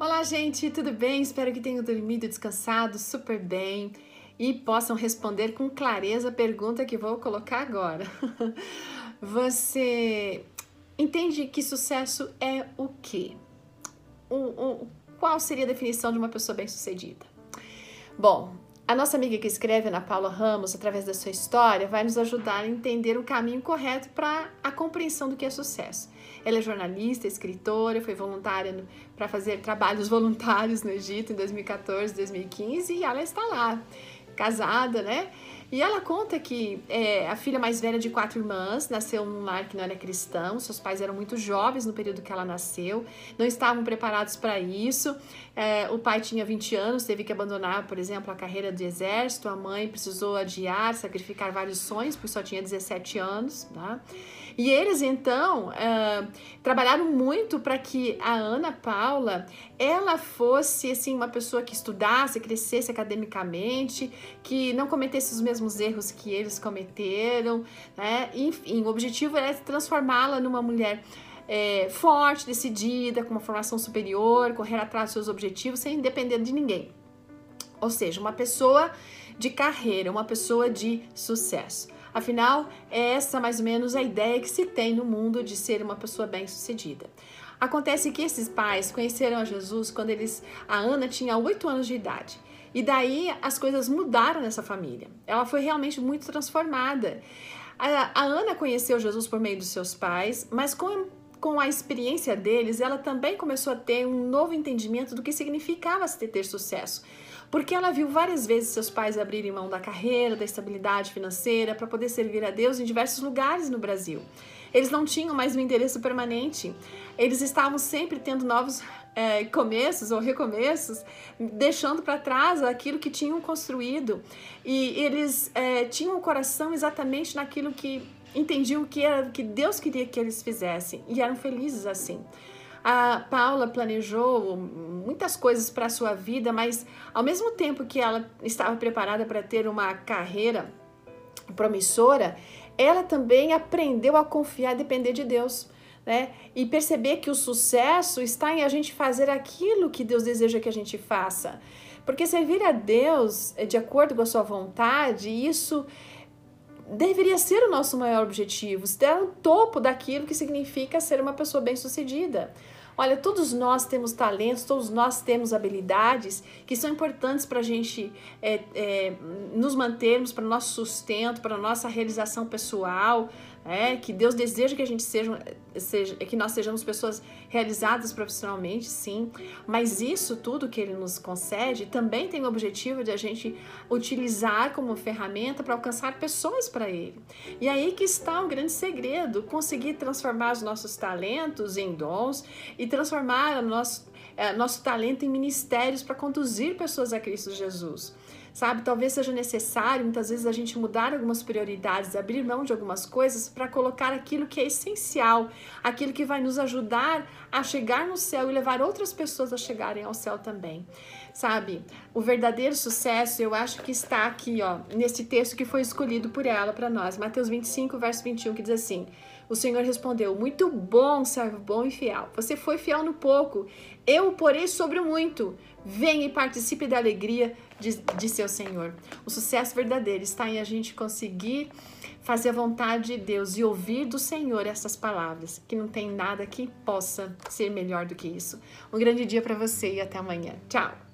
Olá, gente, tudo bem? Espero que tenham dormido e descansado super bem e possam responder com clareza a pergunta que vou colocar agora. Você entende que sucesso é o quê? O, o, qual seria a definição de uma pessoa bem-sucedida? Bom, a nossa amiga que escreve, Ana Paula Ramos, através da sua história, vai nos ajudar a entender o caminho correto para a compreensão do que é sucesso. Ela é jornalista, escritora, foi voluntária para fazer trabalhos voluntários no Egito em 2014, 2015 e ela está lá, casada, né? E ela conta que é, a filha mais velha de quatro irmãs nasceu num lar que não era cristão, seus pais eram muito jovens no período que ela nasceu, não estavam preparados para isso. É, o pai tinha 20 anos, teve que abandonar, por exemplo, a carreira do exército, a mãe precisou adiar, sacrificar vários sonhos, porque só tinha 17 anos. Tá? E eles então é, trabalharam muito para que a Ana Paula ela fosse assim uma pessoa que estudasse, crescesse academicamente, que não cometesse os mesmos mesmos erros que eles cometeram, né? Enfim, o objetivo é transformá-la numa mulher é, forte, decidida, com uma formação superior, correr atrás dos seus objetivos sem depender de ninguém. Ou seja, uma pessoa de carreira, uma pessoa de sucesso. Afinal, é essa mais ou menos a ideia que se tem no mundo de ser uma pessoa bem-sucedida. Acontece que esses pais conheceram a Jesus quando eles, a Ana tinha 8 anos de idade. E daí as coisas mudaram nessa família. Ela foi realmente muito transformada. A, a Ana conheceu Jesus por meio dos seus pais, mas com, com a experiência deles, ela também começou a ter um novo entendimento do que significava ter, ter sucesso. Porque ela viu várias vezes seus pais abrirem mão da carreira, da estabilidade financeira, para poder servir a Deus em diversos lugares no Brasil. Eles não tinham mais um endereço permanente. Eles estavam sempre tendo novos é, começos ou recomeços, deixando para trás aquilo que tinham construído. E eles é, tinham o coração exatamente naquilo que entendiam que era que Deus queria que eles fizessem e eram felizes assim. A Paula planejou muitas coisas para a sua vida, mas ao mesmo tempo que ela estava preparada para ter uma carreira promissora, ela também aprendeu a confiar e depender de Deus né? E perceber que o sucesso está em a gente fazer aquilo que Deus deseja que a gente faça. Porque servir a Deus de acordo com a sua vontade, isso deveria ser o nosso maior objetivo, estar no topo daquilo que significa ser uma pessoa bem-sucedida. Olha, todos nós temos talentos, todos nós temos habilidades que são importantes para a gente é, é, nos mantermos, para o nosso sustento, para a nossa realização pessoal, é, que Deus deseja que a gente seja, seja, que nós sejamos pessoas realizadas profissionalmente, sim, mas isso tudo que Ele nos concede também tem o objetivo de a gente utilizar como ferramenta para alcançar pessoas para Ele. E aí que está o grande segredo, conseguir transformar os nossos talentos em dons e transformar o nosso, é, nosso talento em ministérios para conduzir pessoas a Cristo Jesus sabe? Talvez seja necessário muitas vezes a gente mudar algumas prioridades, abrir mão de algumas coisas para colocar aquilo que é essencial, aquilo que vai nos ajudar a chegar no céu e levar outras pessoas a chegarem ao céu também. Sabe? O verdadeiro sucesso, eu acho que está aqui, ó, nesse texto que foi escolhido por ela para nós, Mateus 25, verso 21, que diz assim: O Senhor respondeu: Muito bom, servo bom e fiel. Você foi fiel no pouco, eu o porei sobre o muito. Venha e participe da alegria de, de seu Senhor. O sucesso verdadeiro está em a gente conseguir fazer a vontade de Deus e ouvir do Senhor essas palavras, que não tem nada que possa ser melhor do que isso. Um grande dia para você e até amanhã. Tchau!